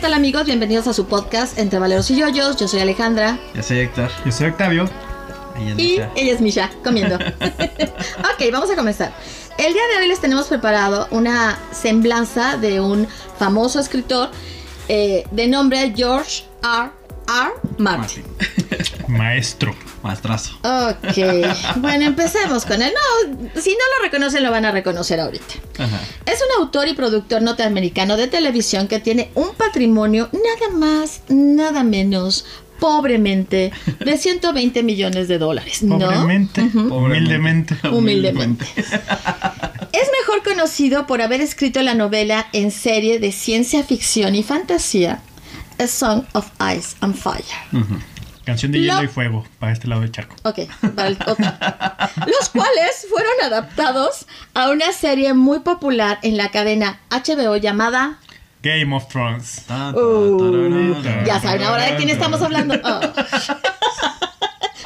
tal amigos? Bienvenidos a su podcast Entre Valeros y Yoyos. Yo soy Alejandra. Yo soy Héctor. Yo soy Octavio. Ella es Y Misha. ella es Misha, comiendo. ok, vamos a comenzar. El día de hoy les tenemos preparado una semblanza de un famoso escritor eh, de nombre George R. R. Martin. Maestro. Maestrazo. Ok, bueno, empecemos con él. No, si no lo reconocen, lo van a reconocer ahorita. Ajá. Es un autor y productor norteamericano de televisión que tiene un patrimonio nada más, nada menos, pobremente, de 120 millones de dólares. ¿no? Pobremente. Humildemente. Humildemente. Es mejor conocido por haber escrito la novela en serie de ciencia ficción y fantasía, A Song of Ice and Fire. Canción de Lo- hielo y fuego para este lado del charco. Ok, para el otro. Los cuales fueron adaptados a una serie muy popular en la cadena HBO llamada Game of Thrones. Uh, tarara. Ya saben ahora de quién estamos hablando. Oh.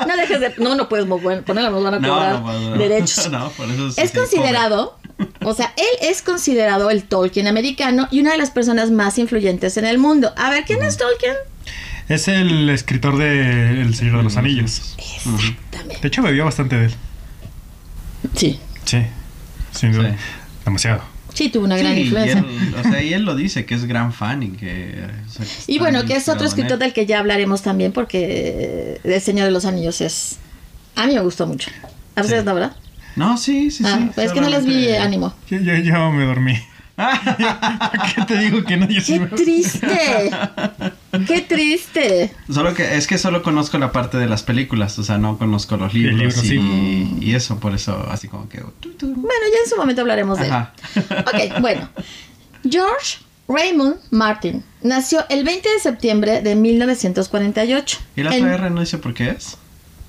No dejes de. No, no puedes ponerla, nos van a No, cobrar no, no, no. derechos. No, por eso sí Es considerado, o sea, él es considerado el Tolkien americano y una de las personas más influyentes en el mundo. A ver, ¿quién es Tolkien? Es el escritor de El Señor de los Anillos. Exactamente. De hecho, bebió bastante de él. Sí, Sí. Sin duda. Sí. Demasiado. sí, tuvo una gran Sí, y influencia. él, o sea, y él lo dice, que es gran fan y que... o sea, que Y bueno, que es otro escritor del que ya hablaremos también porque El Señor de los Anillos es... A mí me gustó mucho. A veces Sí. no, ¿verdad? No, sí, sí, Ah, sí. pues es que no les vi ánimo. Yo, yo, yo me dormí. ¿Para qué te digo que no? Yo sí ¡Qué me- triste! ¡Qué triste! Solo que es que solo conozco la parte de las películas, o sea, no conozco los libros libro, y, sí. y eso, por eso así como que... tu, tu. Bueno, ya en su momento hablaremos de él. Ok, bueno. George Raymond Martin nació el 20 de septiembre de 1948. ¿Y la en- otra R no dice por qué es?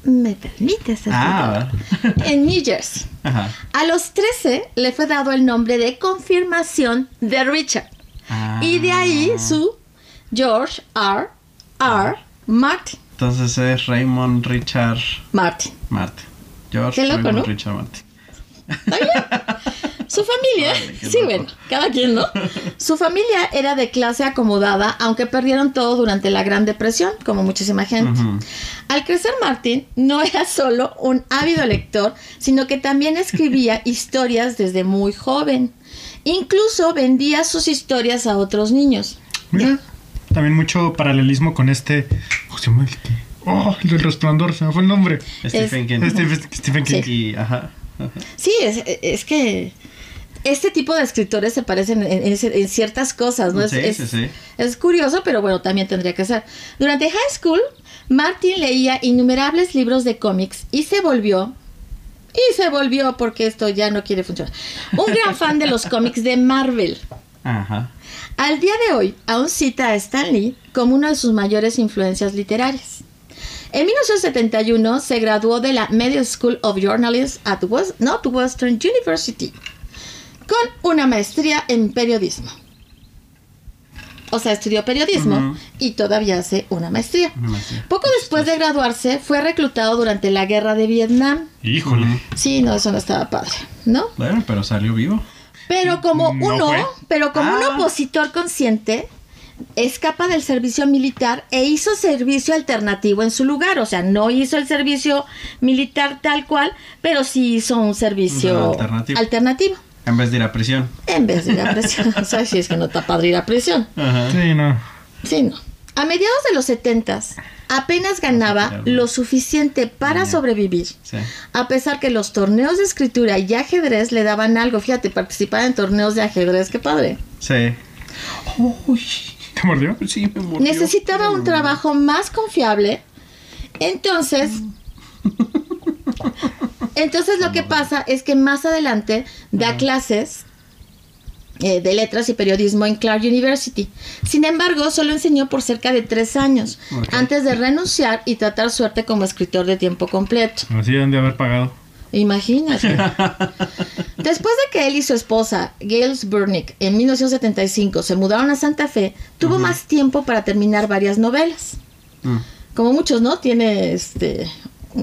¿Me permites? Ah? En New Jersey. Ajá. A los 13 le fue dado el nombre de confirmación de Richard. Ah. Y de ahí su George R. R. Martin. Entonces es Raymond Richard Martin. Martin. George Qué loco, Raymond ¿no? Richard Martin. ¿Está bien? Su familia, sí, bueno, cada quien, ¿no? Su familia era de clase acomodada, aunque perdieron todo durante la Gran Depresión, como muchísima gente. Al crecer Martin no era solo un ávido lector, sino que también escribía historias desde muy joven. Incluso vendía sus historias a otros niños. Mira, también mucho paralelismo con este. Oh, se me- oh, el resplandor, se me fue el nombre. Stephen King. Stephen, Stephen King. Sí. Y, ajá. ajá. Sí, es, es que este tipo de escritores se parecen en, en- en ciertas cosas, ¿no? Es, Sí, es- sí, sí. es curioso, pero bueno, también tendría que ser. Durante high school, Martin leía innumerables libros de cómics y se volvió, y se volvió porque esto ya no quiere funcionar, un gran fan de los cómics de Marvel. Ajá. Al día de hoy, aún cita a Stan Lee como una de sus mayores influencias literarias. En 1971 se graduó de la Media School of Journalism at West- Northwestern University con una maestría en periodismo. O sea, estudió periodismo y todavía hace una maestría. Una maestría. Poco después de graduarse, fue reclutado durante la guerra de Vietnam. Híjole. Sí, no, eso no estaba padre, ¿no? Bueno, pero salió vivo. Pero como No uno, fue. pero como un Ah. opositor consciente, escapa del servicio militar e hizo servicio alternativo en su lugar. O sea, no hizo el servicio militar tal cual, pero sí hizo un servicio alternativo. En vez de ir a prisión. En vez de ir a prisión. o sea, si es que no está padre ir a prisión. Ajá. Sí, no. Sí, no. A mediados de los setentas, apenas ganaba lo suficiente para sobrevivir. Sí. A pesar que los torneos de escritura y ajedrez le daban algo, fíjate, participar en torneos de ajedrez, qué padre. Sí. Uy. ¿Te mordió? Sí, me mordió. Necesitaba un trabajo más confiable. Entonces, entonces lo que pasa es que más adelante da clases eh, de letras y periodismo en Clark University. Sin embargo, solo enseñó por cerca de tres años, antes de renunciar y tratar suerte como escritor de tiempo completo. Así deben de haber pagado. Imagínate. Después de que él y su esposa, Gales Burnick, en 1975 se mudaron a Santa Fe, tuvo más tiempo para terminar varias novelas. Mm. Como muchos, ¿no? Tiene este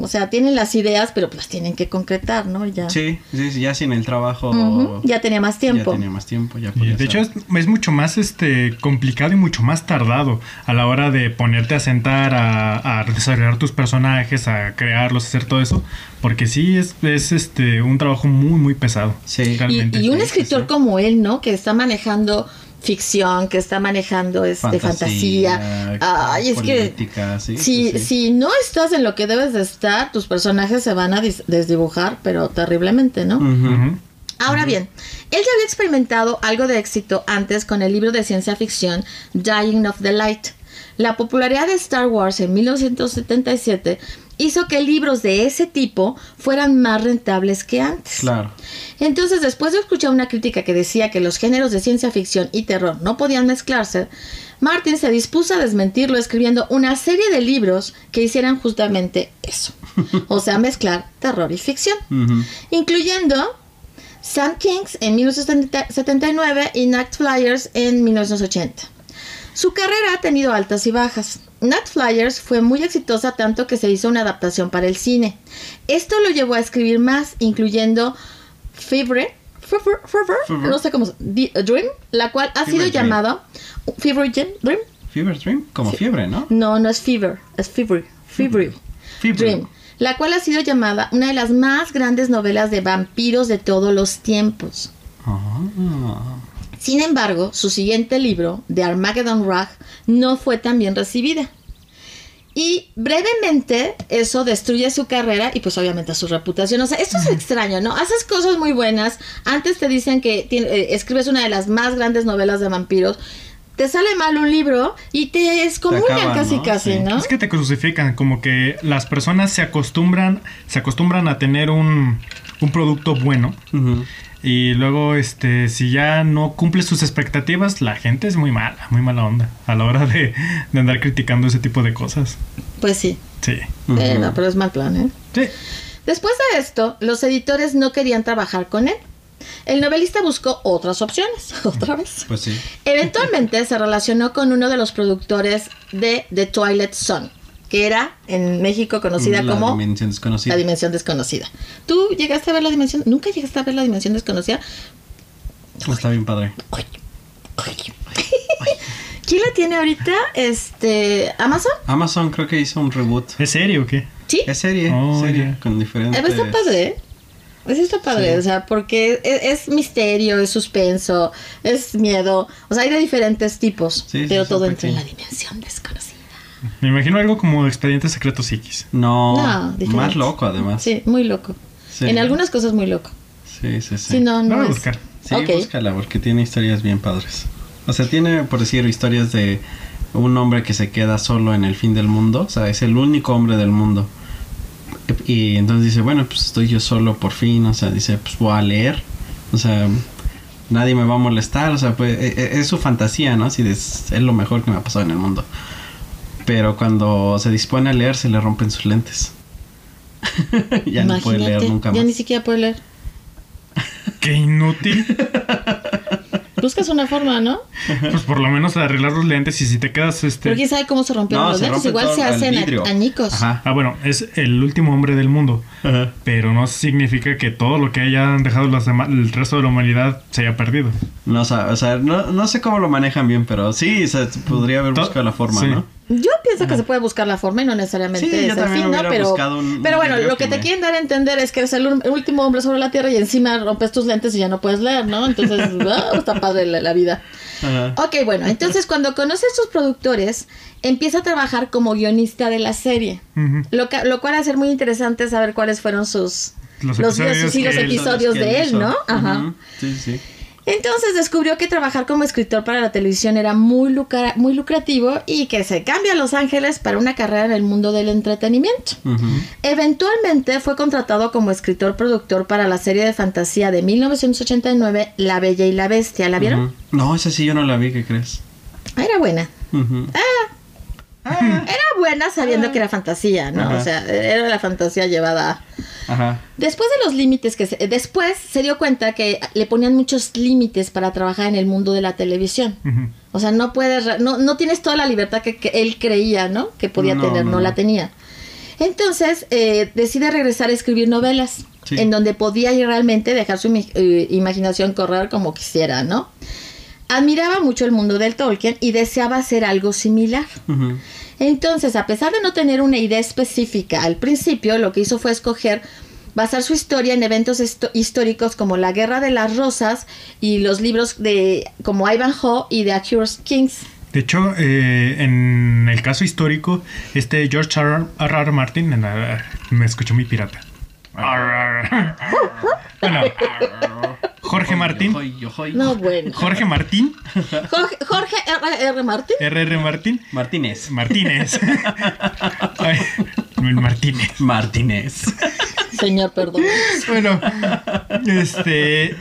O sea, tienen las ideas, pero pues las tienen que concretar, ¿no? Ya. Sí, sí, sí, ya sin el trabajo. Ya tenía más tiempo. Ya tenía más tiempo, ya Y podía de hecho es, es mucho más este complicado y mucho más tardado a la hora de ponerte a sentar a, a desarrollar tus personajes, a crearlos, a hacer todo eso, porque sí es, es este un trabajo muy muy pesado. Sí. Y, realmente. y un escritor como él, ¿no? Que está manejando ficción, que está manejando este fantasía. Ay, es que sí, si, sí, sí. si no estás en lo que debes de estar, tus personajes se van a desdibujar, pero terriblemente, ¿no? Ahora bien, él ya había experimentado algo de éxito antes con el libro de ciencia ficción Dying of the Light. La popularidad de Star Wars en 1977 hizo que libros de ese tipo fueran más rentables que antes. Claro. Entonces, después de escuchar una crítica que decía que los géneros de ciencia ficción y terror no podían mezclarse, Martin se dispuso a desmentirlo escribiendo una serie de libros que hicieran justamente eso. O sea, mezclar terror y ficción incluyendo Sam Kings en 1979 y Night Flyers en 1980. Su carrera ha tenido altas y bajas. Night Flyers fue muy exitosa tanto que se hizo una adaptación para el cine. Esto lo llevó a escribir más, incluyendo Fever, Fever, Fever, Fever. no sé cómo, Dream, la cual ha Fever sido Dream. llamado Fever Dream. Fever Dream, como fiebre, ¿no? No, no es Fever, es Fever, Fever. Fever. Dream, la cual ha sido llamada una de las más grandes novelas de vampiros de todos los tiempos. Ah. Sin embargo, su siguiente libro, The Armageddon Rag, no fue tan bien recibida. Y brevemente eso destruye su carrera y pues obviamente su reputación. O sea, esto es extraño, ¿no? Haces cosas muy buenas. Antes te dicen que tien- eh, escribes una de las más grandes novelas de vampiros. Te sale mal un libro y te excomulgan acaban, casi ¿no? casi, Sí. ¿no? Es que te crucifican, como que las personas se acostumbran, se acostumbran a tener un, un producto bueno. Ujú. Y luego, este, si ya no cumple sus expectativas, la gente es muy mala, muy mala onda a la hora de, de andar criticando ese tipo de cosas. Pues sí. Sí. Eh, no, pero es mal plan, ¿eh? Sí. Después de esto, los editores no querían trabajar con él. El novelista buscó otras opciones, otra vez. Pues sí. Eventualmente se relacionó con uno de los productores de The Twilight Zone, que era en México conocida La como dimensión desconocida. La Dimensión Desconocida. ¿Tú llegaste a ver la Dimensión? ¿Nunca llegaste a ver la Dimensión Desconocida? Está bien padre. ¿Quién la tiene ahorita? Este, ¿Amazon? Amazon creo que hizo un reboot. ¿Es serio o qué? Sí. Es serie, Oh, serie, ya. con diferentes... Eh, Está padre, ¿eh? Pues está padre, Sí. o sea, porque es, es misterio, es suspenso, es miedo, o sea, hay de diferentes tipos, Sí, pero sí, todo entra en la dimensión desconocida. Me imagino algo como Expedientes Secretos X. No, No, diferente. más loco además. Sí, muy loco. Sí. En algunas cosas muy loco. Sí, sí, sí. Sí, no, Lo no voy a es- buscar. Sí, búscala porque tiene historias bien padres. O sea, tiene, por decir, historias de un hombre que se queda solo en el fin del mundo. O sea, es el único hombre del mundo. Y entonces dice, bueno, pues estoy yo solo por fin. O sea, dice, pues voy a leer. O sea, nadie me va a molestar. O sea, pues e- e- es su fantasía, ¿no? Así de, es es lo mejor que me ha pasado en el mundo. Pero cuando se dispone a leer, se le rompen sus lentes. ya no puede leer nunca Ya más. ni siquiera puede leer. ¡Qué inútil! Buscas una forma, ¿no? pues por lo menos arreglar los lentes y si te quedas este... Pero quién sabe cómo se rompieron No, los se lentes. Igual se hacen añicos. Ajá. Ah, bueno, es el último hombre del mundo. Ajá. Pero no significa que todo lo que hayan dejado los el resto de la humanidad se haya perdido. No, o sea, o sea, no, no sé cómo lo manejan bien, pero sí, o sea, podría haber To- buscado la forma, sí. ¿no? Yo pienso que se puede buscar la forma y no necesariamente Sí, es Pero, un- pero bueno, lo que que te me- quieren dar a entender es que eres el último hombre sobre la Tierra y encima rompes tus lentes y ya no puedes leer, ¿no? Entonces, ah, está padre la, la vida. Ajá. Ok, bueno, entonces cuando conoce a estos productores, empieza a trabajar como guionista de la serie. Lo, que- lo cual va a ser muy interesante saber cuáles fueron sus... Los Los episodios sí, los que él- episodios de él. ¿no? Ajá. Sí, sí. Entonces descubrió que trabajar como escritor para la televisión era muy, lucra- muy lucrativo y que se cambia a Los Ángeles para una carrera en el mundo del entretenimiento. Eventualmente fue contratado como escritor-productor para la serie de fantasía de 1989, La Bella y la Bestia. ¿La vieron? No, esa sí yo no la vi, ¿qué crees? Ah, Era buena. Ujú. Era buena sabiendo que era fantasía, ¿no? Ajá. O sea, era la fantasía llevada. Ajá. Después de los límites que se, después se dio cuenta que le ponían muchos límites para trabajar en el mundo de la televisión. O sea, no puedes, no, no tienes toda la libertad que, que él creía, ¿no? Que podía No, tener, no, la tenía. Entonces eh, decide regresar a escribir novelas, Sí. en donde podía realmente dejar su eh, imaginación correr como quisiera, ¿no? Admiraba mucho el mundo del Tolkien y deseaba hacer algo similar. Entonces, a pesar de no tener una idea específica al principio, lo que hizo fue escoger basar su historia en eventos históricos como la Guerra de las Rosas y los libros de como Ivanhoe y The Accurate Kings. De hecho, eh, en el caso histórico, este George R. R. R. Martin, en la- me escuchó mi pirata. bueno, Jorge Martín. No, bueno. Jorge Martín, Jorge, Jorge R. R. Martin. R. R. Martín, Martínez. Martínez. Martínez. Martínez. Señor, perdón. Bueno, este,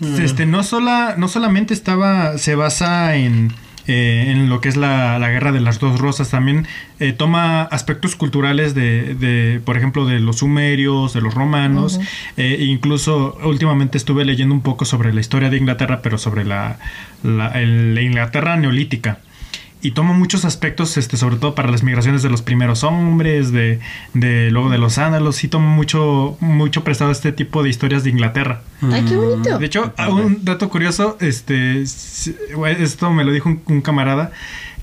este no sola, no solamente estaba, se basa en, eh, en lo que es la, la guerra de las dos rosas, también eh, toma aspectos culturales de, de, por ejemplo, de los sumerios, de los romanos, eh, e incluso últimamente estuve leyendo un poco sobre la historia de Inglaterra, pero sobre la, la, el- la Inglaterra neolítica. Y toma muchos aspectos, este, sobre todo para las migraciones de los primeros hombres, de, de luego de los ándalos, sí toma mucho, mucho prestado este tipo de historias de Inglaterra. Ay, qué bonito. De hecho, un dato curioso, este, esto me lo dijo un, un camarada,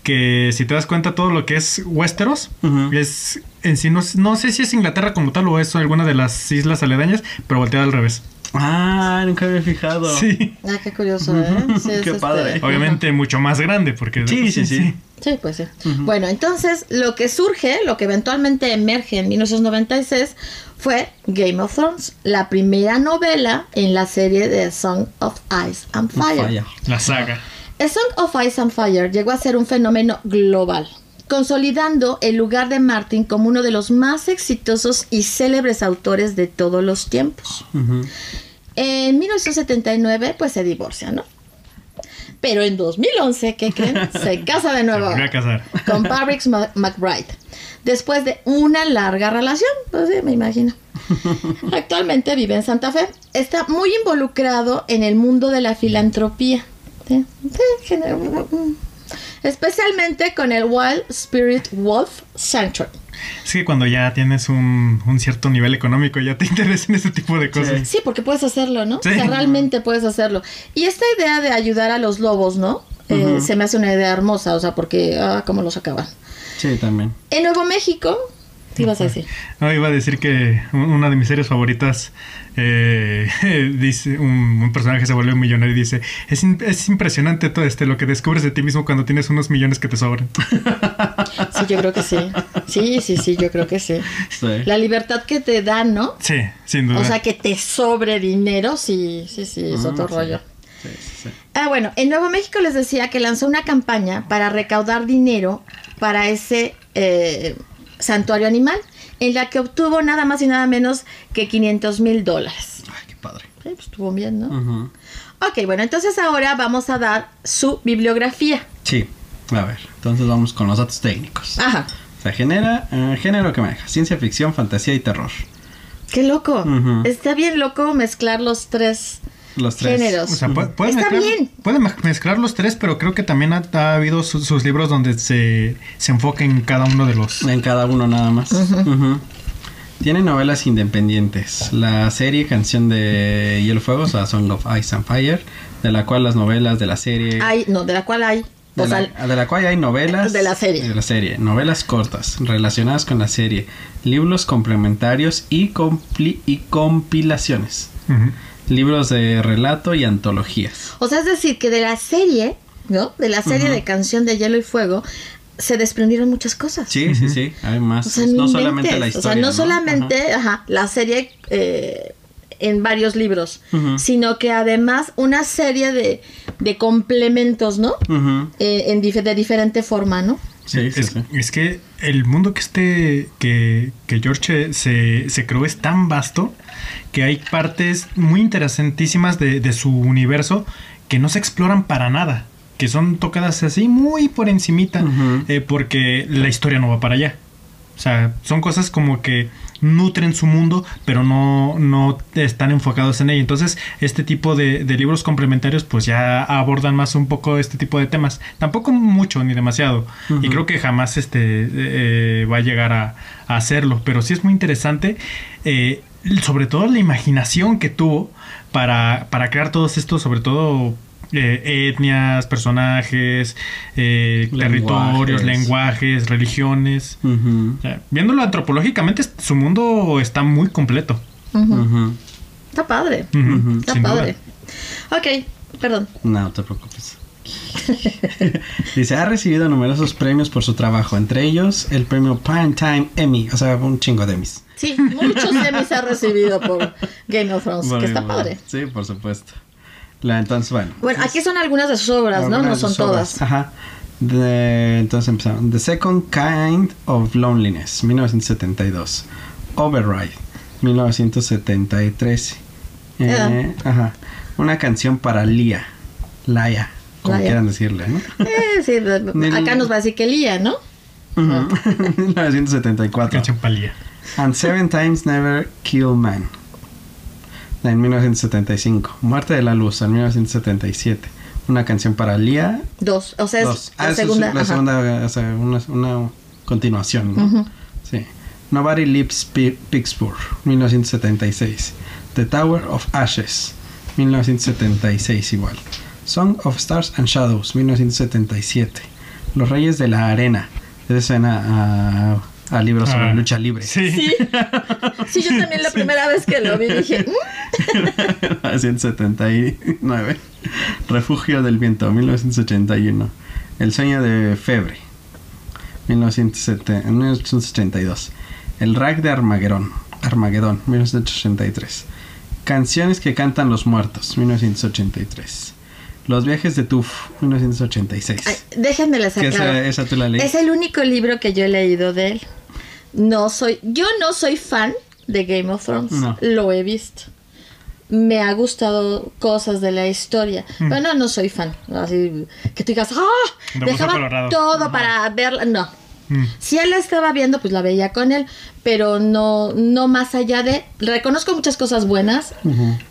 que si te das cuenta todo lo que es Westeros, es en sí, no, no sé si es Inglaterra como tal o es alguna de las islas aledañas, pero volteada al revés. Ah, nunca había fijado. Sí, Ah, qué curioso, ¿eh? Sí, es Qué este- padre. obviamente mucho más grande, porque... Sí, sí, sí. Sí, pues sí. Bueno, entonces lo que surge, lo que eventualmente emerge en 1996 fue Game of Thrones, la primera novela en la serie de Song of Ice and Fire. Falla. La saga. A Song of Ice and Fire llegó a ser un fenómeno global, consolidando el lugar de Martin como uno de los más exitosos y célebres autores de todos los tiempos. En 1979, pues se divorcia, ¿no? Pero en 2011, ¿qué creen? Se casa de Se nuevo volvió a casar. con Patrick McBride. Después de una larga relación, pues sí, me imagino. Actualmente vive en Santa Fe. Está muy involucrado en el mundo de la filantropía. Sí, sí. Especialmente con el Wild Spirit Wolf Sanctuary. Es que cuando ya tienes un, un cierto nivel económico, ya te interesan ese tipo de cosas. Sí, porque puedes hacerlo, ¿no? Sí. O sea, realmente puedes hacerlo. Y esta idea de ayudar a los lobos, ¿no? Eh, Ujú. se me hace una idea hermosa, o sea, porque, ah, cómo los acaban. Sí, también. En Nuevo México, ¿qué ibas a decir? No, iba a decir que un- una de mis series favoritas eh, dice un, un personaje se vuelve millonario y dice es, es impresionante todo este lo que descubres de ti mismo cuando tienes unos millones que te sobran. Sí, yo creo que sí. Sí, sí, sí, yo creo que sí. Sí. La libertad que te dan, ¿no? Sí, sin duda. O sea, que te sobre dinero, sí, sí, sí, es Ah, otro sí. rollo. Sí, sí, sí. Ah, bueno, en Nuevo México les decía que lanzó una campaña para recaudar dinero para ese eh, santuario animal, en la que obtuvo nada más y nada menos que 500 mil dólares. Ay, qué padre. Sí, pues estuvo bien, ¿no? Ujú. Ok, bueno, entonces ahora vamos a dar su bibliografía. Sí. A ver, entonces vamos con los datos técnicos. Ajá, O sea, genera, eh, género que maneja, ciencia ficción, fantasía y terror. qué loco. Está bien loco mezclar los tres Los tres. géneros. o sea, pu- puede Está mezclar, bien. puede me- mezclar los tres, pero creo que también ha, ha habido su- sus libros donde se, se enfoca en cada uno de los... En cada uno nada más. Ujú. Tiene novelas independientes. La serie Canción de Hielo Fuego, o sea, Song of Ice and Fire, de la cual las novelas de la serie... hay, no, de la cual hay. de, O la, sea, de la cual hay novelas... De la serie. De la serie. Novelas cortas relacionadas con la serie. Libros complementarios y, compli- y compilaciones. Ujú. Libros de relato y antologías. O sea, es decir, que de la serie, ¿no? De la serie de Canción de Hielo y Fuego, se desprendieron muchas cosas. Sí, sí, sí. Hay más. O sea, no no solamente la historia. O sea, no, ¿no? solamente ajá, la serie eh, en varios libros, sino que además una serie de, de complementos, ¿no? Eh, en dif- de diferente forma, ¿no? Sí, sí, es, sí. es que el mundo que este que, que George se, se creó es tan vasto que hay partes muy interesantísimas de, de su universo que no se exploran para nada, que son tocadas así muy por encimita, eh, porque la historia no va para allá. O sea, son cosas como que nutren su mundo, pero no, no están enfocados en ello. Entonces, este tipo de, de libros complementarios, pues ya abordan más un poco este tipo de temas. Tampoco mucho ni demasiado. Y creo que jamás este eh, va a llegar a, a hacerlo. Pero sí es muy interesante. eh, sobre todo la imaginación que tuvo para, para crear todos estos, sobre todo eh, etnias, personajes, eh, territorios, Lenguajes. religiones. Ujú, O sea, viéndolo antropológicamente, su mundo está muy completo. Está padre. Está sin duda. padre. Ok, perdón. No, no te preocupes. Dice, ha recibido numerosos premios por su trabajo, entre ellos el premio Primetime Emmy, o sea, un chingo de Emmys. Sí, muchos Emmys ha recibido por Game of Thrones, que está bueno. padre. Sí, por supuesto. La, entonces, bueno. Bueno, aquí son algunas de sus obras, ¿no? No son todas. Ajá. De- entonces empezamos. The Second Kind of Loneliness, 1972. Override, 1973. Eh, ajá. Una canción para Lia. Laia, como Laia. quieran decirle, ¿no? Eh, sí, acá nos va a decir que Lía, ¿no? Ujú. 1974. Canción palía. And Seven Times Never Kill Man. En 1975. Muerte de la Luz, en 1977. Una canción para Lia. Dos. O sea, es Dos. la Ah, es segunda. la ajá. segunda, o sea, una, una continuación, ¿no? Ujú. Sí. Nobody Leaves Pi- Pittsburgh, 1976. The Tower of Ashes, 1976 igual. Song of Stars and Shadows, 1977. Los Reyes de la Arena. Esa suena a, a libros sobre Ah, lucha libre. Sí. Sí. Sí, yo también la primera vez que lo vi dije, "Mm". 1979. Refugio del Viento, 1981. El sueño de Febre, 1970 1982. El Rack de Armagedón, Armagedón, 1983. Canciones que cantan los muertos, 1983. Los viajes de Tuf, 1986. Ay, déjenme les Que esa, esa tú la leí. Es el único libro que yo he leído de él. No soy, yo no soy fan de Game of Thrones. No. Lo he visto. Me ha gustado cosas de la historia. Mm. Pero no, no soy fan. Así que tú digas, ¡ah! Dejaba todo Ajá. para verla. No. Mm. Si él la estaba viendo, pues la veía con él. Pero no, no más allá de. Reconozco muchas cosas buenas.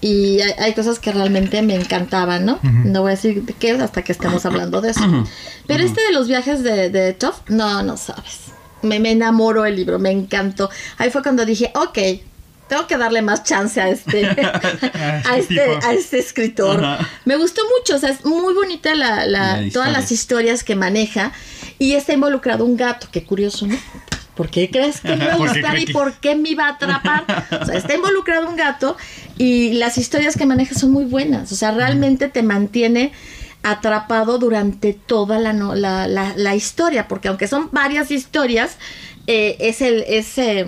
Y hay, hay cosas que realmente me encantaban, ¿no? No voy a decir de qué hasta que estemos hablando de eso. Pero este de los viajes de, de Toff, no, no sabes. Me, me enamoró el libro, me encantó. Ahí fue cuando dije, ok, tengo que darle más chance a este, a este, tipo. a este escritor. Ajá. Me gustó mucho, o sea, es muy bonita la, la- todas las historias que maneja. Y está involucrado un gato, qué curioso, ¿no? ¿Por qué crees que me iba a ¿Por qué gustar y que- por qué me iba a atrapar? O sea, está involucrado un gato y las historias que maneja son muy buenas. O sea, realmente te mantiene atrapado durante toda la, no- la, la- la historia, porque aunque son varias historias, eh, es el... Es, eh,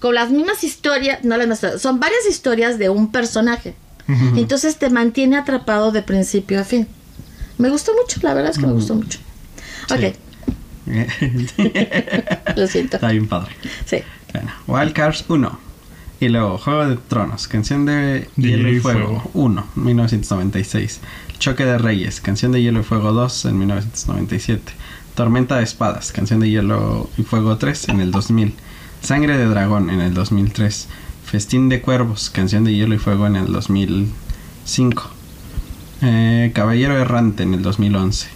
con las mismas historias, no las mismas, son varias historias de un personaje. Entonces te mantiene atrapado de principio a fin. Me gustó mucho, la verdad es que me gustó mucho. Ok, lo siento. Está bien padre. Sí. Bueno, Wild Cards 1. Y luego Juego de Tronos, canción de Hielo y Fuego 1, 1996. Choque de Reyes, canción de Hielo y Fuego 2 en 1997. Tormenta de Espadas, canción de Hielo y Fuego 3 en el 2000. Sangre de Dragón en el 2003. Festín de Cuervos, canción de Hielo y Fuego en el 2005. Eh, Caballero Errante en el 2011.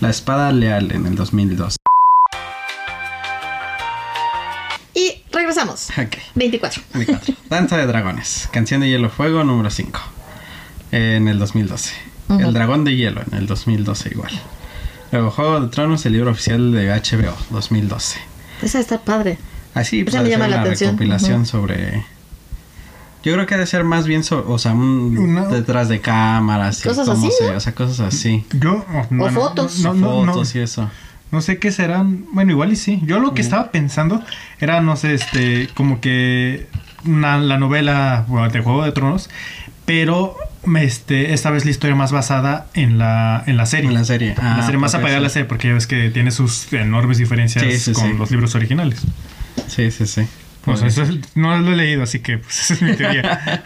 La Espada Leal en el 2002. Y regresamos. Ok. 24. 24. Danza de Dragones. Canción de Hielo Fuego número 5. En el 2012. El Dragón de Hielo en el 2012 igual. Luego Juego de Tronos, el libro oficial de HBO 2012. Esa está padre. Así pues Esa me llama la una atención. recopilación sobre... Yo creo que ha de ser más bien, so- o sea, un Una- detrás de cámaras y Cosas cómo así, se, ¿no? o sea, cosas así. Yo, oh, no, O no, fotos. No, no, no, Fotos y eso. no sé qué serán. Bueno, igual y sí. Yo lo que estaba pensando era, no sé, este, como que una- la novela bueno, de Juego de Tronos, pero este, esta vez la historia más basada en la, en la serie. En la serie. la Ah, serie más apagada de la sí. serie, porque ya ves que tiene sus enormes diferencias Sí, sí, con sí. los libros originales. Sí, sí, sí. O sea, eso es- no lo he leído, así que pues, esa es mi teoría.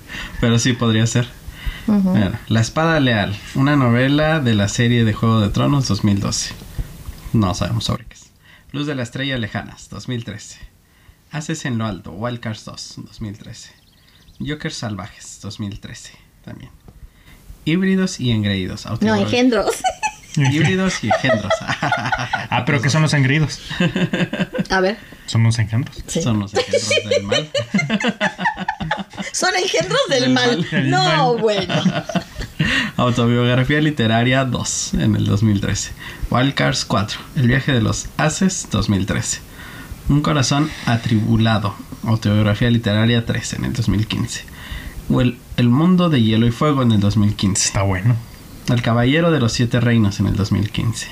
Pero sí podría ser. La Espada Leal, una novela de la serie de Juego de Tronos 2012. No sabemos sobre qué es. Luz de la estrella lejanas, 2013. Haces en lo alto, Wildcards 2, 2013. Jokers salvajes, 2013 también. Híbridos y engreídos. No, engendros. Híbridos y engendros. Ah, pero ¿qué son los engreídos? A ver. Son los engendros. Sí. Son los engendros del mal. Son engendros del, Del mal. mal. Del No, mal. bueno. Autobiografía literaria 2 en el 2013. Wildcards 4. El viaje de los haces 2013. Un corazón atribulado. Autobiografía literaria 3 en el 2015. O el, el mundo de hielo y fuego en el 2015. Está bueno. El caballero de los siete reinos en el 2015.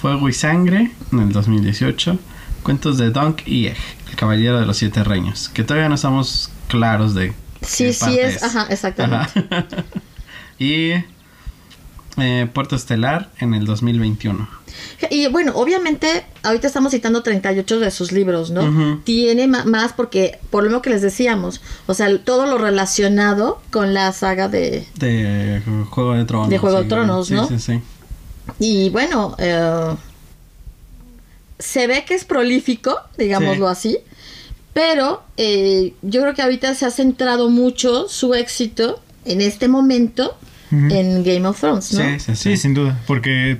Fuego y sangre en el 2018. Cuentos de Dunk y Egg. El caballero de los siete reinos. Que todavía no estamos claros de Sí, qué sí parte es. Ajá, exactamente. Ajá. y eh, Puerto Estelar en el 2021. Y bueno, obviamente, ahorita estamos citando 38 de sus libros, ¿no? Tiene más porque, por lo mismo que les decíamos, o sea, todo lo relacionado con la saga de... De Juego de Tronos. De Juego de sí, Tronos, sí, ¿no? Sí, sí, Y bueno, eh, se ve que es prolífico, digámoslo así, pero eh, yo creo que ahorita se ha centrado mucho su éxito en este momento Ujú. en Game of Thrones, ¿no? Sí, sí, Sí, sí. sin duda, porque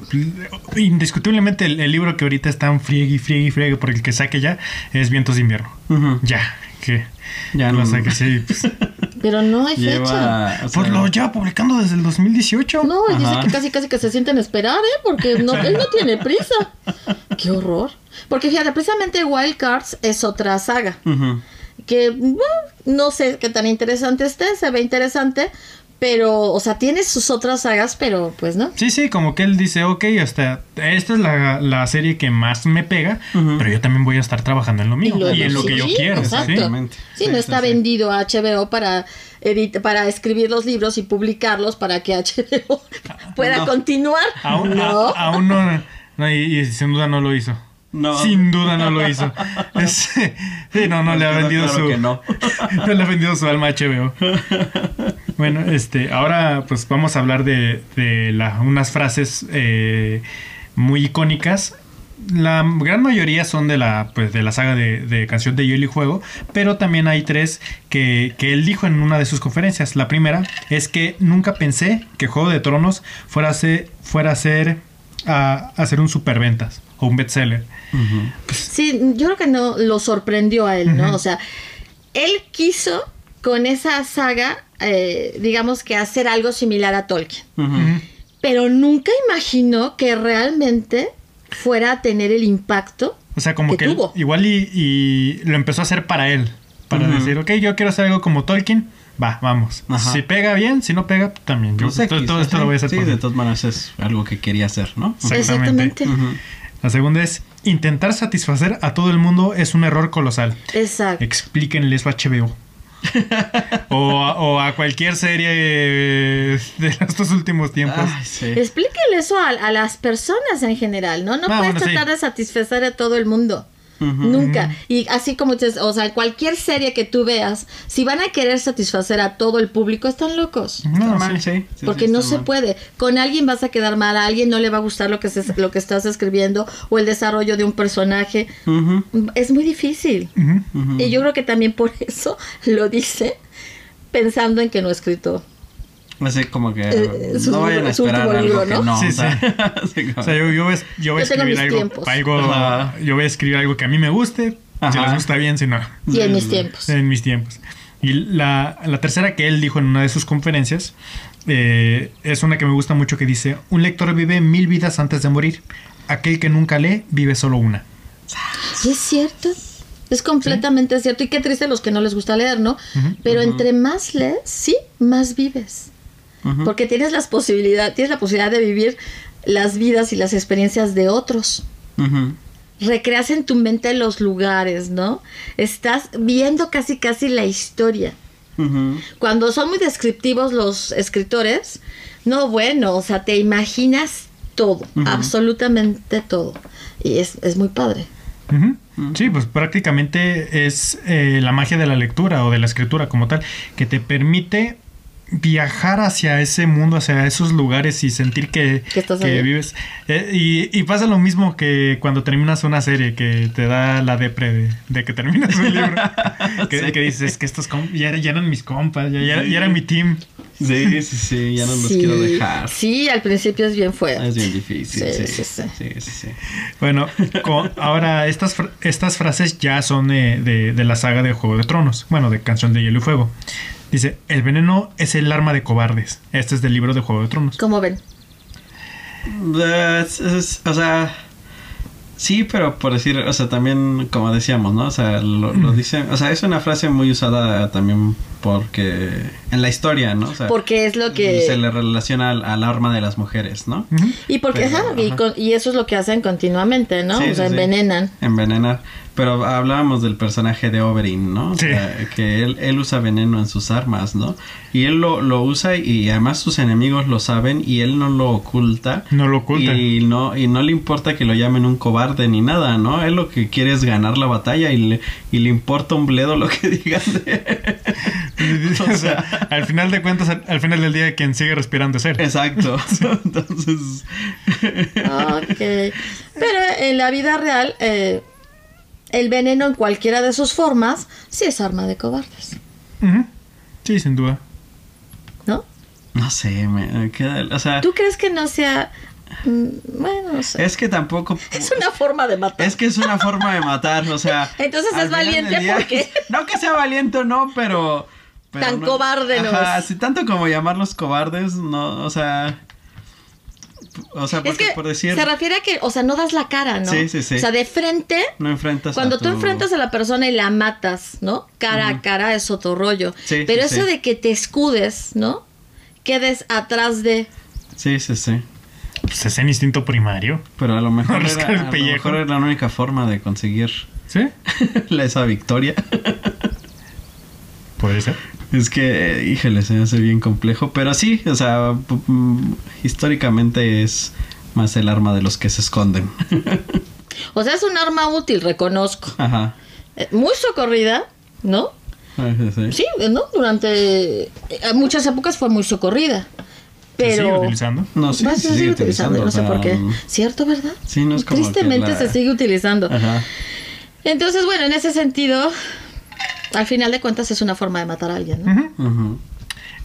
indiscutiblemente el, el libro que ahorita están friegue y friegue y friegue por el que saque ya es Vientos de Invierno. Ujú. Ya, que Ya lo no- saque, sí. Pues, Pero no hay fecha. Lleva. o sea, pues lo lleva publicando desde el 2018. No, él dice que casi casi que se sienten a esperar, ¿eh? Porque no, él no tiene prisa. Qué horror. Porque fíjate, precisamente Wild Cards es otra saga. ujú. Que bueno, no sé qué tan interesante esté, se ve interesante, pero, o sea, tiene sus otras sagas, pero pues no. Sí, sí, como que él dice, ok, hasta esta es la, la serie que más me pega, pero yo también voy a estar trabajando en lo mío Y lo- y en lo sí, que yo quiero. Exactamente. Sí, Sí, no está sí. vendido a HBO para edit para escribir los libros y publicarlos para que HBO pueda No. continuar. Aún no. a- aún no, no, y, y sin duda no lo hizo. No. Sin duda no lo hizo. Sí, no, no le ha vendido claro su. no. no le ha vendido su alma a HBO. Bueno, este, ahora pues vamos a hablar de, de la- unas frases eh, muy icónicas. La gran mayoría son de la, pues, de la saga de, de Canción de Hielo y Juego, pero también hay tres que, que él dijo en una de sus conferencias. La primera es que nunca pensé que Juego de Tronos fuera a ser, fuera a ser, a, a ser un superventas un bestseller. Ujú. Sí, yo creo que no lo sorprendió a él, ¿no? O sea, él quiso con esa saga, eh, digamos que hacer algo similar a Tolkien, pero nunca imaginó que realmente fuera a tener el impacto. O sea, como que que, tuvo. igual y, y lo empezó a hacer para él. Para decir, ok, yo quiero hacer algo como Tolkien. Va, vamos. Ajá. Si pega bien, si no pega, pues, también. Yo sé, todo, todo esto lo voy a hacer Sí, por de todas maneras es algo que quería hacer, ¿no? Exactamente. Exactamente. La segunda es, intentar satisfacer a todo el mundo es un error colosal. Exacto. Explíquenle eso a HBO. o, a, o a cualquier serie eh, de estos últimos tiempos. Ay, sí. Explíquele eso a, a las personas en general, ¿no? No Ah, puedes bueno, sí. tratar de satisfacer a todo el mundo. Nunca. Y así como dices, o sea, cualquier serie que tú veas, si van a querer satisfacer a todo el público, están locos. No, Está mal, sí. Porque sí, no se mal. puede. Con alguien vas a quedar mal, a alguien no le va a gustar lo que, se- lo que estás escribiendo o el desarrollo de un personaje. Es muy difícil. Y yo creo que también por eso lo dice pensando en que no ha escrito. Así como que Eh, su no vayan a esperar algo libro, que ¿no? no. Sí, o sea, O yo, yo voy, a- yo voy a escribir algo, tiempos. algo Ajá. yo voy a escribir algo que a mí me guste, si Ajá. les gusta bien, si no. Y en mis tiempos. En mis tiempos. Y la, la tercera que él dijo en una de sus conferencias eh, es una que me gusta mucho que dice, un lector vive mil vidas antes de morir. Aquel que nunca lee vive solo una. Sí, es cierto. Es completamente cierto. Y qué triste los que no les gusta leer, ¿no? Pero entre más lees, sí, más vives. Porque tienes las posibilidades, tienes la posibilidad de vivir las vidas y las experiencias de otros. Recreas en tu mente los lugares, ¿no? Estás viendo casi casi la historia. Cuando son muy descriptivos los escritores, no, bueno, o sea, te imaginas todo, absolutamente todo. Y es, es muy padre. Sí, pues prácticamente es eh, la magia de la lectura o de la escritura como tal, que te permite viajar hacia ese mundo, hacia esos lugares y sentir que, estás vives. Eh, y, y pasa lo mismo que cuando terminas una serie, que te da la depre de, de que terminas un libro. que, Sí. que dices que estos ya, ya eran mis compas, ya, ya- Sí. ya eran mi team. Sí, sí, sí, ya no los Sí. quiero dejar. Sí, al principio es bien fuerte. Es bien difícil. Sí, Sí, sí, sí, sí. sí. sí, Bueno, co- ahora estas, estas frases ya son de, de- de la saga de Juego de Tronos, bueno, de Canción de Hielo y Fuego. Dice, el veneno es el arma de cobardes. Este es del libro de Juego de Tronos. ¿Cómo ven? Eh, es- es- o sea, sí, pero por decir, o sea, también, como decíamos, ¿no? O sea, lo, lo dicen, o sea, es una frase muy usada también porque en la historia, ¿no? O sea, Porque es lo que... se le relaciona al, al arma de las mujeres, ¿no? Y porque Pero, ajá, y, con- y eso es lo que hacen continuamente, ¿no? Sí, o sea, sí. envenenan. Envenenar. Pero hablábamos del personaje de Oberyn, ¿no? O Sí. sea, que él, él usa veneno en sus armas, ¿no? Y él lo, lo usa y además sus enemigos lo saben y él no lo oculta. No lo oculta. Y no, y no le importa que lo llamen un cobarde ni nada, ¿no? Él lo que quiere es ganar la batalla y le, y le importa un bledo lo que digan de o sea, al final de cuentas, al, al final del día, quien sigue respirando es él. Exacto. Entonces. Ok. Pero en la vida real, eh, el veneno en cualquiera de sus formas, sí es arma de cobardes, Ujú. Sí, sin duda. ¿no? No sé, me queda. O sea, ¿Tú crees que no sea... mm, Bueno, no sé. es que tampoco. Es una forma de matar. Es que es una forma de matar, o sea. Entonces es valiente día- porque- No que sea valiente o no, pero. Pero Tan no- cobarde no Ajá, así tanto como llamarlos cobardes, no, o sea. O sea, Es porque que por decir. se refiere a que, o sea, no das la cara, ¿no? Sí, sí, sí. O sea, de frente, No enfrentas a cuando tú tu- enfrentas a la persona y la matas, ¿no? Cara a cara es otro rollo. Sí, Pero sí, eso sí. de que te escudes, ¿no? Quedes atrás de... Sí, sí, sí. Pues es el instinto primario. Pero a lo mejor, Rascar era, a lo mejor era la única forma de conseguir ¿Sí? esa victoria. Puede ser. Es que, eh, híjole, se me hace bien complejo. Pero sí, o sea, históricamente es más el arma de los que se esconden. O sea, es un arma útil, reconozco. Ajá. Eh, Muy socorrida, ¿no? Ah, sí, sí. Sí, ¿no? Durante eh, muchas épocas fue muy socorrida. ¿Se sigue Pero... utilizando? No, sí, se se sigue sigue utilizando, utilizando. no sé por qué. mm, ¿Cierto, verdad? Sí, no es como que Tristemente la- se sigue utilizando. Ajá. Entonces, bueno, en ese sentido, al final de cuentas es una forma de matar a alguien, ¿no? Ujú. Ujú.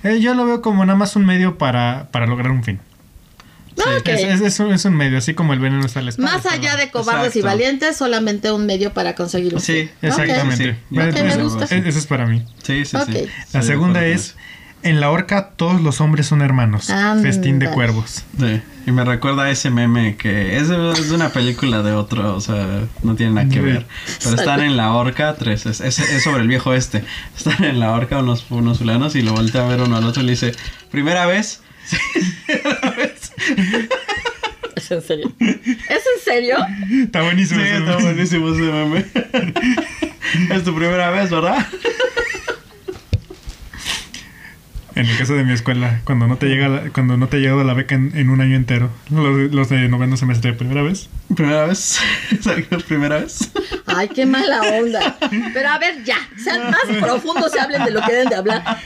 Eh, yo lo veo como nada más un medio para, para lograr un fin. Ah, ok. Es, es- es un, es un medio, así como el veneno está a la espalda. Más allá de cobardes y Exacto. valientes, solamente un medio para conseguir un Sí, fin. Exactamente. Sí, sí. Bueno, Ok, pues, me gusta. Eso es para mí. Sí, sí, sí. La Sí, segunda es, en la horca todos los hombres son hermanos. Festín de cuervos. Sí. Y me recuerda a ese meme que es de, es una película de otro, o sea, no tiene nada que ver. Pero están en la horca, tres, es, es- es sobre el viejo este. Están en la horca unos, unos fulanos y lo voltea a ver uno al otro y le dice, ¿primera vez? Sí, primera vez. ¿Es en serio? ¿Es en serio? Está buenísimo. Sí, ese está meme. buenísimo ese meme. es tu primera vez, ¿verdad? En el caso de mi escuela, cuando no te llega la- cuando no te ha llegado la beca en, en un año entero, los, los de noveno semestre, primera vez. Primera vez. Exacto, primera vez. Ay, qué mala onda. Pero a ver, ya, sean más profundos y hablen de lo que deben de hablar.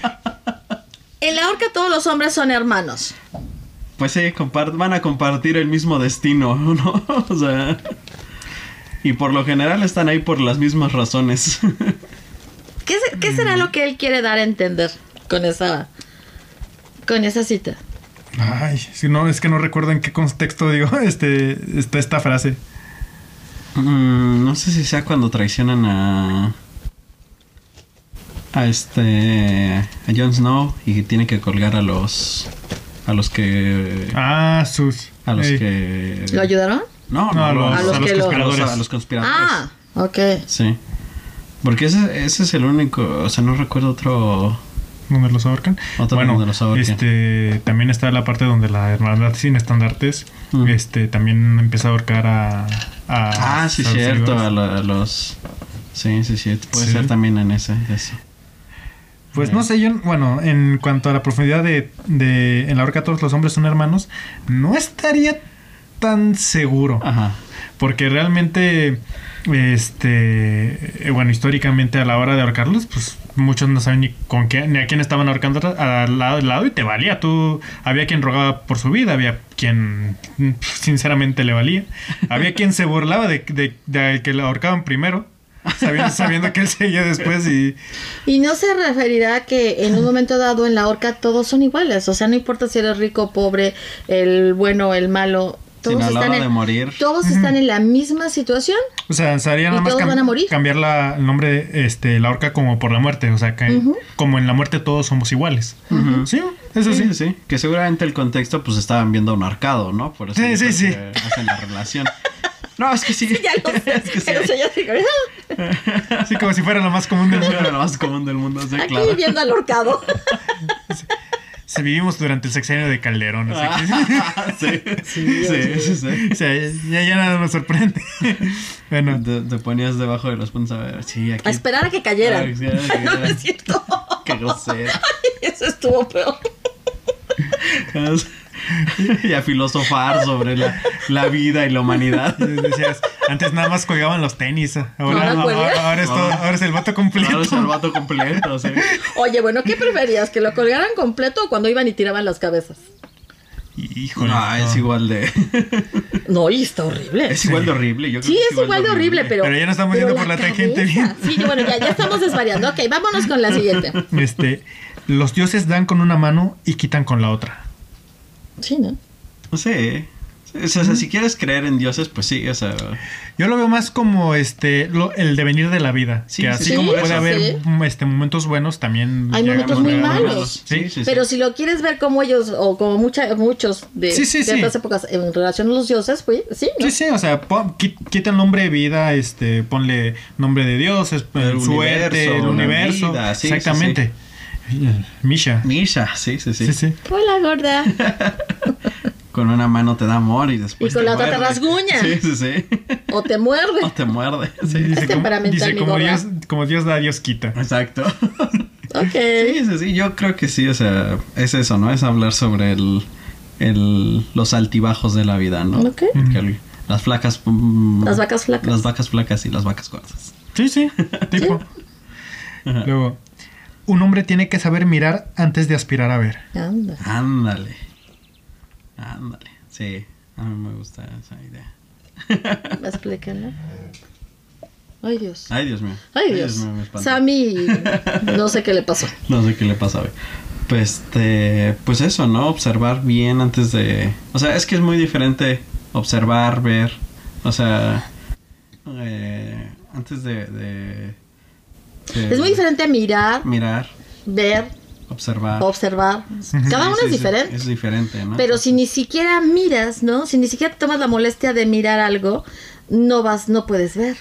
En la horca todos los hombres son hermanos. Pues sí, van a compartir el mismo destino, ¿no? O sea. Y por lo general están ahí por las mismas razones. ¿Qué, se- qué será lo que él quiere dar a entender con esa, con esa cita? Ay, si no, es que no recuerdo en qué contexto digo este, está esta frase. Mm, no sé si sea cuando traicionan a. A este. A Jon Snow y tiene que colgar a los. A los que. Ah, sus. a los Ey. que. ¿Lo ayudaron? No, No, a no, los, A los a los que lo- conspiradores. a los conspiradores. Ah, ok. Sí. Porque ese, ese es el único. O sea, no recuerdo otro. Donde los ahorcan. Otro bueno, donde los ahorcan. este también está la parte donde la hermandad sin estandartes Mm. este también empieza a ahorcar a, a Ah, sí, cierto. A, la- a los. Sí, sí, sí. Puede Sí. ser también en ese. Eso. Pues no sé, yo, bueno, en cuanto a la profundidad de, de en la horca todos los hombres son hermanos, no estaría tan seguro. Ajá. Porque realmente, este, eh, bueno, históricamente a la hora de ahorcarlos, pues muchos no saben ni con qué, ni a quién estaban ahorcando al lado, al lado y te valía. Tú, había quien rogaba por su vida, había quien mm, sinceramente le valía. Había quien se burlaba de, de, de que lo ahorcaban primero. Sabiendo, sabiendo que él seguía después y... Y no se referirá a que en un momento dado en la horca todos son iguales. O sea, no importa si eres rico, pobre, el bueno, el malo. Todos, están, en, de morir. todos están en la misma situación. O sea, sería nada más todos cam- van a morir. cambiar la, el nombre de este, la horca como por la muerte. O sea, que como en la muerte todos somos iguales. Sí, eso Sí, sí. Que seguramente el contexto, pues estaban viendo un arcado, ¿no? Por eso Sí, sí, sí. hacen la relación. No, es que sí. Ya lo sé. es que sí. pero se ya se- Así como si fuera lo más común del mundo. lo más común del mundo, sí, Aquí claro. al horcado. Se vivimos durante el sexenio de Calderón. sea, que- sí, sí, sí, sí. o sea, ya, ya nada nos sorprende. bueno, Te, te ponías debajo de los puntos a ver, sí, aquí. A esperar a que cayeran. Ah, sí, a que no, es cierto. Qué grosero. Eso estuvo peor. y a filosofar sobre la, la vida y la humanidad. decías, antes nada más colgaban los tenis. Ahora, Ahora ahora, ahora es, todo- ahora es el vato completo. Claro, es el vato completo, sí. Oye, bueno, ¿qué preferías? ¿Que lo colgaran completo o cuando iban y tiraban las cabezas? Híjole. No, es igual de. No, y está horrible. Es igual de horrible. Yo creo Sí, que es igual de horrible, pero. Pero ya no estamos yendo por la tangente bien. Sí, bueno, ya, ya estamos desvariando. Ok, vámonos con la siguiente. Este, los dioses dan con una mano y quitan con la otra. Sí, ¿no? Sé. O sea, si quieres creer en dioses, pues sí, o sea. Yo lo veo más como este lo- el devenir de la vida. Sí, que sí, así sí, como puede haber sí. mm, este, momentos buenos, también. Hay momentos muy malos. Sí, sí, sí. Pero si lo quieres ver como ellos, o como mucha, muchos de Sí, sí, sí. ciertas épocas en relación a los dioses, pues sí, ¿no? Sí, sí, o sea, pon- quita el nombre de vida, este, ponle nombre de Dios, es- El suerte, universo, el universo. vida, sí, sí, exactamente. Misha. Misha, sí, sí, sí, Sí, sí. Hola, gorda. Con una mano te da amor y después. Y con te la otra te rasguña. Sí, sí, sí. O te muerde. O te muerde. Sí. Dice, como, temperamental, dice, mi como gorda. Dios, como Dios da, Dios quita. Exacto. Ok. Sí, sí, sí. Yo creo que sí, o sea, es eso, ¿no? Es hablar sobre el, el, los altibajos de la vida, ¿no? Ok. Que el- las flacas. mm, Las vacas flacas. Las vacas flacas y las vacas gordas. Sí, sí, tipo. Luego, un hombre tiene que saber mirar antes de aspirar a ver. Anda. Ándale. Ándale. Sí, a mí me gusta esa idea. Explícala. Ay, Dios. Ay, Dios mío. Ay, Dios. mío. Sammy, no sé qué le pasó. No sé qué le pasa hoy. Pues, este, pues eso, ¿no? Observar bien antes de... O sea, es que es muy diferente observar, ver. O sea, eh, antes de, de- Es muy diferente mirar, Mirar, ver, observar. observar. Cada uno sí, es sí, diferente. Es diferente, ¿no? Pero si ni siquiera miras, ¿no? Si ni siquiera te tomas la molestia de mirar algo, no vas, no puedes ver.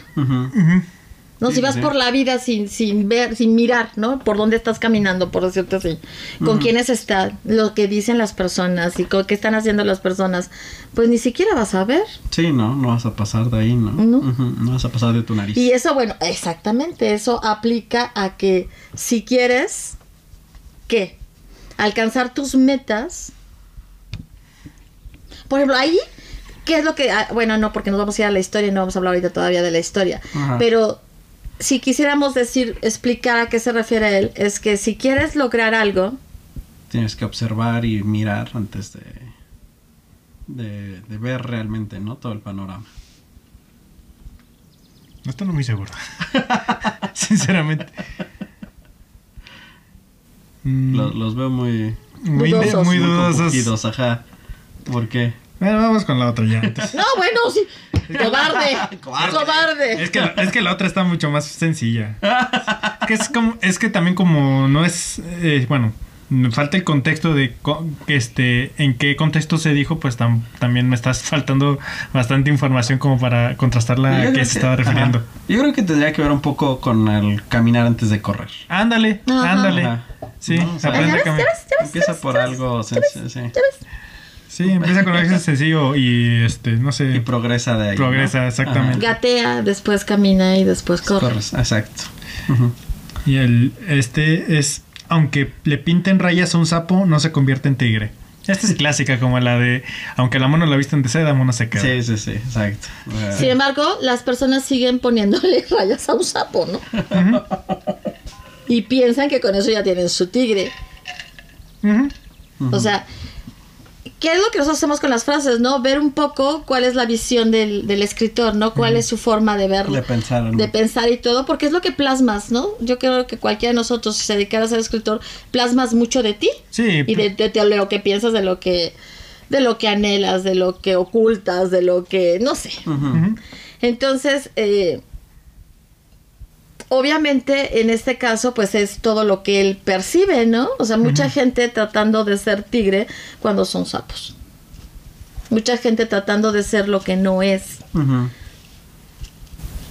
No, Sí, si vas sí. por la vida sin, sin ver, sin mirar, ¿no? Por dónde estás caminando, por decirte así. Con quiénes están, lo que dicen las personas y con qué están haciendo las personas, pues ni siquiera vas a ver. Sí, no, no vas a pasar de ahí, ¿no? No vas a pasar de tu nariz. Y eso, bueno, exactamente, eso aplica a que si quieres, ¿qué? Alcanzar tus metas. Por ejemplo, ahí, ¿qué es lo que... ah, bueno, no, porque nos vamos a ir a la historia y no vamos a hablar ahorita todavía de la historia. Ajá. Pero si quisiéramos decir, explicar a qué se refiere él, es que si quieres lograr algo, Tienes que observar y mirar antes de, de, de ver realmente, ¿no? Todo el panorama. No estoy muy seguro. Sinceramente. Los, los veo muy... muy, dudosos. muy muy dudosos. ajá. ¿Por qué? Bueno, vamos con la otra ya. entonces. no, bueno, sí, cobarde, Cobarde. cobarde. Es que, la, es que la otra está mucho más sencilla. Es que, es como, es que también como no es, eh, bueno, falta el contexto de este, en qué contexto se dijo, pues tam- también me estás faltando bastante información como para contrastar la Yo que creo se estaba refiriendo. ajá. Yo creo que tendría que ver un poco con el caminar antes de correr. Ándale, Ajá. ándale. Ajá. Sí, No, o sea, aprende ¿Ya a caminar. Empieza por algo sencillo, sí. Sí, empieza con algo sencillo y este, no Y sé, progresa de ahí. Progresa, ¿no? exactamente. Gatea, después camina y después corre. Corres, exacto. Y el este es aunque le pinten rayas a un sapo, no se convierte en tigre. Esta es clásica como la de aunque la mono la visten de seda, mono se queda. Sí, sí, sí, exacto. Sin embargo, las personas siguen poniéndole rayas a un sapo, ¿no? y piensan que con eso ya tienen su tigre. O sea, ¿qué es lo que nosotros hacemos con las frases, no? Ver un poco cuál es la visión del, del escritor, ¿no? Cuál es su forma de verlo. De pensar, ¿no? De pensar y todo, porque es lo que plasmas, ¿no? Yo creo que cualquiera de nosotros, si se dedicara a ser escritor, plasmas mucho de ti Sí, y de, de- de lo que piensas, de lo que de lo que anhelas, de lo que ocultas, de lo que, no sé. Entonces, eh, obviamente en este caso, pues es todo lo que él percibe, ¿no? O sea, mucha gente tratando de ser tigre cuando son sapos. Mucha gente tratando de ser lo que no es.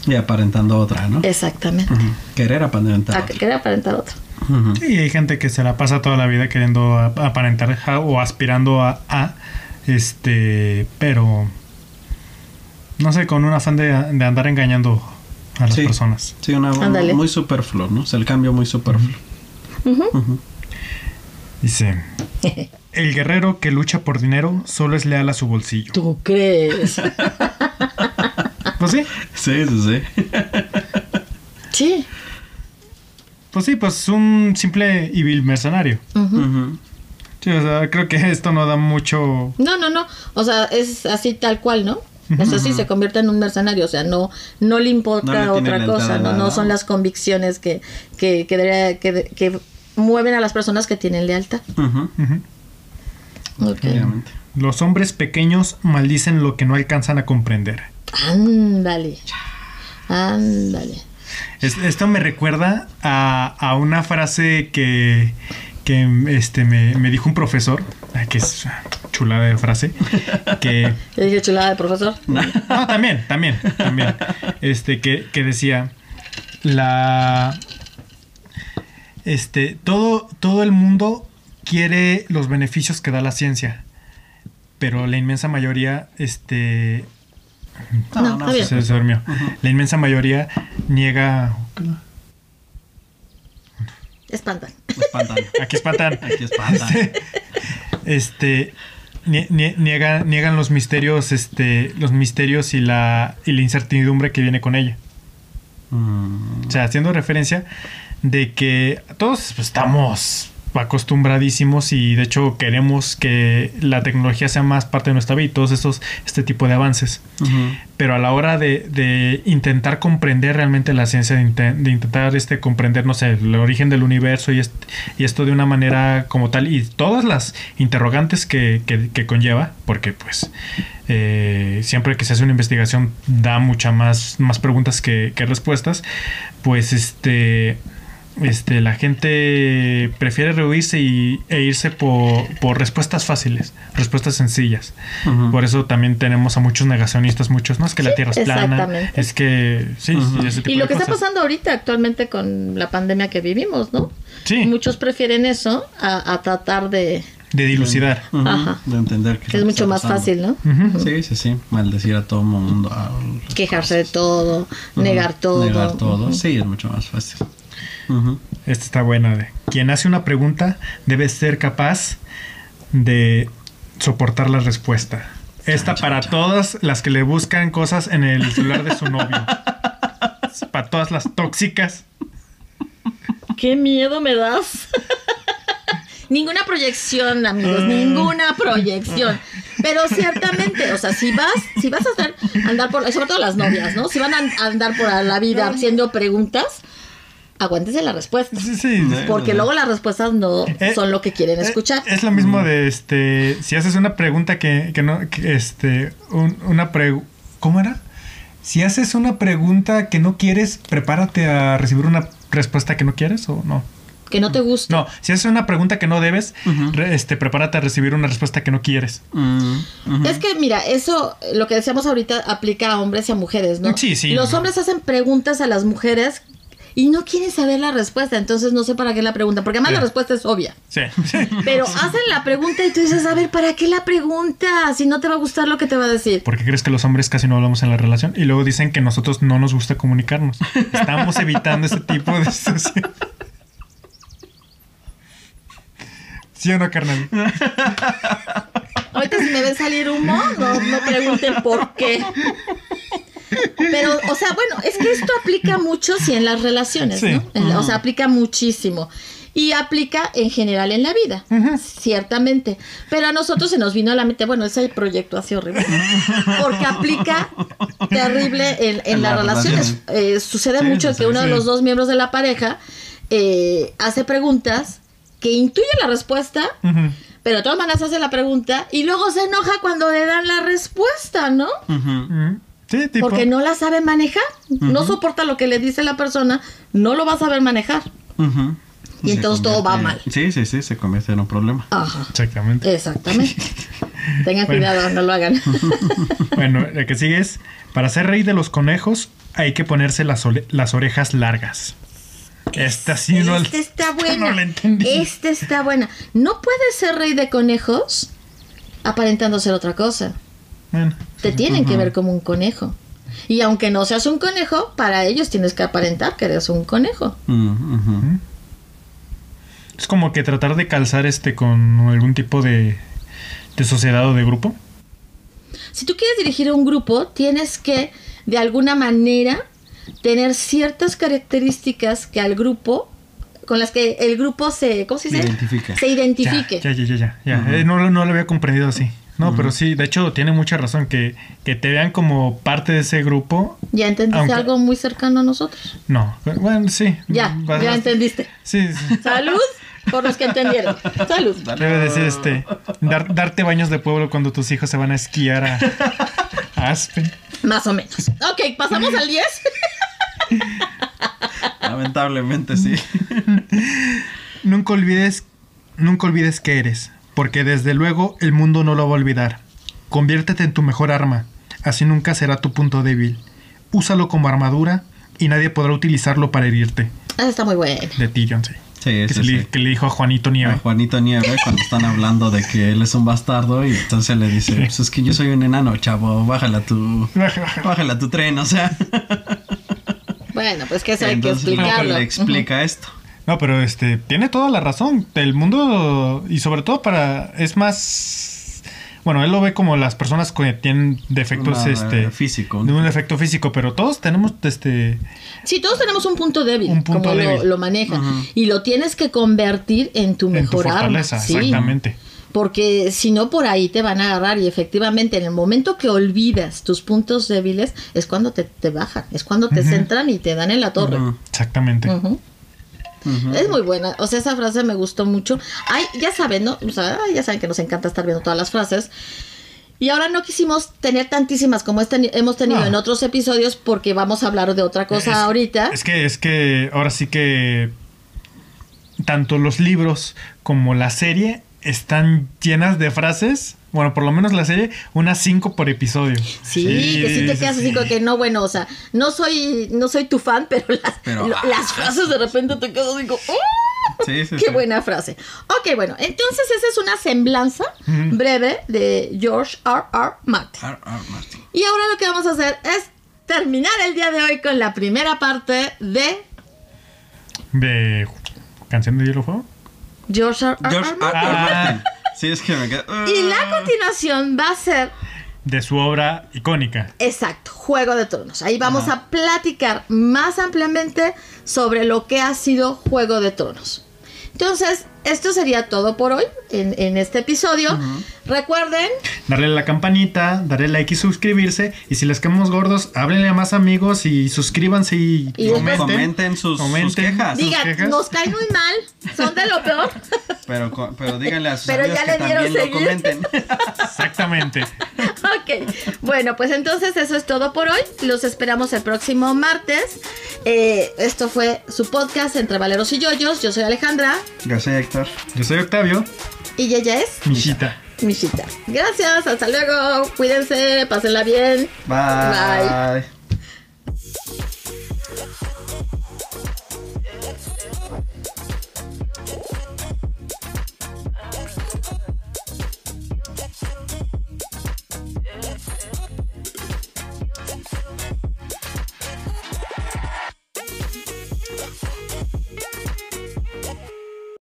Y aparentando otra, ¿no? Exactamente. Ujú. Querer aparentar A otra. que quería aparentar otro. Ujú. Sí, hay gente que se la pasa toda la vida queriendo ap- aparentar a- o aspirando a, a, este, pero no sé, con un afán de, de andar engañando a las Sí. personas. Sí, una Ándale. muy superfluo, ¿no? O sea, el cambio muy superfluo. Ujú. Dice, el guerrero que lucha por dinero solo es leal a su bolsillo. ¿Tú crees? Pues sí, Sí, sí, sí. sí. pues sí, pues un simple y vil mercenario. Ujú. Sí, o sea, creo que esto no da mucho... No, no, no. O sea, es así tal cual, ¿no? O sea, sí se convierte en un mercenario. O sea, no, no le importa No le tiene otra cosa. No, no son las convicciones que, que, que, debería- que, que mueven a las personas que tienen lealtad. Los hombres pequeños maldicen lo que no alcanzan a comprender. Ándale. Ándale. Es- esto me recuerda a, a una frase que, que este, me, me dijo un profesor, que es chulada de frase, que... Te dije chulada de profesor. No, también, también, también. Este, que, que decía, la... Este, todo, todo el mundo quiere los beneficios que da la ciencia, pero la inmensa mayoría, este... No, está bien. Se, se durmió. La inmensa mayoría niega... Espantan. Espantan. Aquí espantan. Aquí espantan. este nie- nie- niega- niegan los misterios este los misterios y la y la incertidumbre que viene con ella Mm. o sea haciendo referencia de que todos pues, estamos acostumbradísimos y de hecho queremos que la tecnología sea más parte de nuestra vida y todos estos este tipo de avances. Pero a la hora de, de intentar comprender realmente la ciencia, de, de intentar este, comprender, no sé, el origen del universo y, est- y esto de una manera como tal, y todas las interrogantes que, que- que conlleva, porque pues eh, siempre que se hace una investigación da muchas más, más preguntas que, que respuestas, pues este... Este, la gente prefiere rehuirse y, e irse por, por respuestas fáciles, respuestas sencillas. Por eso también tenemos a muchos negacionistas, muchos, no es que la Sí, Tierra es plana, exactamente. es que sí, Ujú. y ese tipo Y lo de que está pasando ahorita actualmente con la pandemia que vivimos, ¿no? Sí, Muchos prefieren eso a, a tratar de... de dilucidar. Ajá. De entender que que es mucho más fácil, ¿no? Sí, sí, sí. Maldecir a todo mundo. a- Quejarse de todo, negar todo. Negar todo. Sí, es mucho más fácil. Esta está buena de quien hace una pregunta debe ser capaz de soportar la respuesta. Esta para todas las que le buscan cosas en el celular de su novio. para todas las tóxicas. ¡Qué miedo me das! ninguna proyección, amigos, ninguna proyección. Pero ciertamente, o sea, si vas, si vas a estar, andar por, sobre todo las novias, ¿no? Si van a andar por la vida haciendo preguntas, aguántese la respuesta. Sí, sí. Porque luego las respuestas no Eh, son lo que quieren Eh, escuchar. Es lo mismo de este. Si haces una pregunta que, que no. que, este. un- una pre. ¿Cómo era? Si haces una pregunta que no quieres, prepárate a recibir una respuesta que no quieres o no. Que no te gusta. No, si haces una pregunta que no debes, re- este, prepárate a recibir una respuesta que no quieres. Mm. Es que, mira, eso, lo que decíamos ahorita, aplica a hombres y a mujeres, ¿no? Sí, sí. Los hombres hacen preguntas a las mujeres y no quieren saber la respuesta, entonces no sé para qué la pregunta, porque además Sí. la respuesta es obvia. Sí, sí. Pero hacen la pregunta y tú dices, a ver, ¿para qué la pregunta? Si no te va a gustar lo que te va a decir. ¿Por qué crees que los hombres casi no hablamos en la relación? Y luego dicen que nosotros no nos gusta comunicarnos. Estamos evitando ese tipo de. ¿Sí o no, carnal? Ahorita si me ven salir humo, no, no pregunten por qué. Pero, o sea, bueno, es que esto aplica mucho sí en las relaciones, Sí. ¿no? En O sea, aplica muchísimo. Y aplica en general en la vida, ciertamente. Pero a nosotros se nos vino a la mente, bueno, ese proyecto así horrible. Porque aplica terrible en, en En las relaciones. Eh, sucede Sí, mucho sí, que sí. uno de los dos miembros de la pareja eh, hace preguntas que intuye la respuesta, pero de todas maneras hace la pregunta y luego se enoja cuando le dan la respuesta, ¿no? Ujú. Sí, tipo. Porque no la sabe manejar, no soporta lo que le dice la persona, no lo va a saber manejar. Y Se entonces todo va mal. Sí, sí, sí, se convierte en un problema. Ajá. Exactamente. Exactamente. Tengan Bueno. cuidado, no lo hagan. Bueno, el que sigue es: para ser rey de los conejos, hay que ponerse las, ole- las orejas largas. Esta sí no. Esta está buena. no la entendí. Esta está buena. No puedes ser rey de conejos aparentando ser otra cosa. Bueno, Te tienen que ver como un conejo. Y aunque no seas un conejo, para ellos tienes que aparentar que eres un conejo. Mm, es como que tratar de calzar este con algún tipo de, de sociedad o de grupo. Si tú quieres dirigir a un grupo, tienes que, de alguna manera, tener ciertas características que al grupo, con las que el grupo se, ¿cómo se dice? Identifica. Se identifique. Ya, ya, ya, ya. ya. Eh, no, no lo había comprendido así. No, pero sí, de hecho tiene mucha razón que, que te vean como parte de ese grupo. ¿Ya entendiste Aunque- algo muy cercano a nosotros? No, bueno, sí. Ya, Vas- ya vas- entendiste. Sí, sí. Salud por los que entendieron. Salud. Debe decir este, dar- darte baños de pueblo cuando tus hijos se van a esquiar a, a Aspen. Más o menos. Ok, pasamos al 10. Lamentablemente sí. Nunca olvides, nunca olvides que eres, porque desde luego el mundo no lo va a olvidar. Conviértete en tu mejor arma, así nunca será tu punto débil. Úsalo como armadura y nadie podrá utilizarlo para herirte. Ah, está muy bueno. De Tyrion, sí. Sí, Que, sí, le, sí. que le dijo a Juanito Nieve. A Juanito Nieve cuando están hablando de que él es un bastardo y entonces le dice, pues es que yo soy un enano, chavo, bájala tu, bájala tu tren, o sea. Bueno, pues que eso hay que explicarlo. le explica esto. No, pero este tiene toda la razón. El mundo y sobre todo para es más bueno, él lo ve como las personas que tienen defectos Una, este físico. de un efecto físico, pero todos tenemos este Sí, todos tenemos un punto débil, Un punto como débil. Lo, lo maneja. Y lo tienes que convertir en tu en tu mejor arma. fortaleza, Sí, exactamente. Porque si no, por ahí te van a agarrar. Y efectivamente, en el momento que olvidas tus puntos débiles, es cuando te, te bajan. Es cuando te centran y te dan en la torre. Exactamente. Es muy buena, o sea, esa frase me gustó mucho. Ay, ya saben, ¿no? O sea, ya saben que nos encanta estar viendo todas las frases. Y ahora no quisimos tener tantísimas como este- hemos tenido No. en otros episodios porque vamos a hablar de otra cosa Es- ahorita. Es que es que ahora sí que tanto los libros como la serie están llenas de frases. Bueno, por lo menos la serie, unas cinco por episodio. Sí, que sí te quedas así como que no, bueno, o sea, no soy, no soy tu fan, pero las, Pero, lo- ah, las frases de repente te quedas así como, ¡oh! Sí, sí, ¡Qué sí. buena frase! Ok, bueno, entonces esa es una semblanza breve de George R. R. Martin. R. R. Martin. Y ahora lo que vamos a hacer es terminar el día de hoy con la primera parte de De Canción de Hielo Fuego. George R. R. George R. Martin. R. Ah. Martin. Sí, es que me queda. Y la continuación va a ser, De su obra icónica. exacto, Juego de Tronos. Ahí vamos a platicar más ampliamente sobre lo que ha sido Juego de Tronos. Entonces, esto sería todo por hoy en, en este episodio. Recuerden, Darle a la campanita, darle like y suscribirse. Y si les quedamos gordos, háblenle a más amigos y suscríbanse y, Comenten sus, quejas. ¿Sus digan, quejas? nos caen muy mal, son de lo peor. Pero, pero díganle a sus Pero amigos ya que le dieron también lo seguir. comenten. Exactamente. Ok, bueno, pues entonces eso es todo por hoy. Los esperamos el próximo martes. Eh, esto fue su podcast entre Valeros y Yoyos. Yo soy Alejandra Gracias, Yo soy Octavio, y ella es Michita. Michita. Gracias, hasta luego. Cuídense, pásenla bien. Bye. Bye.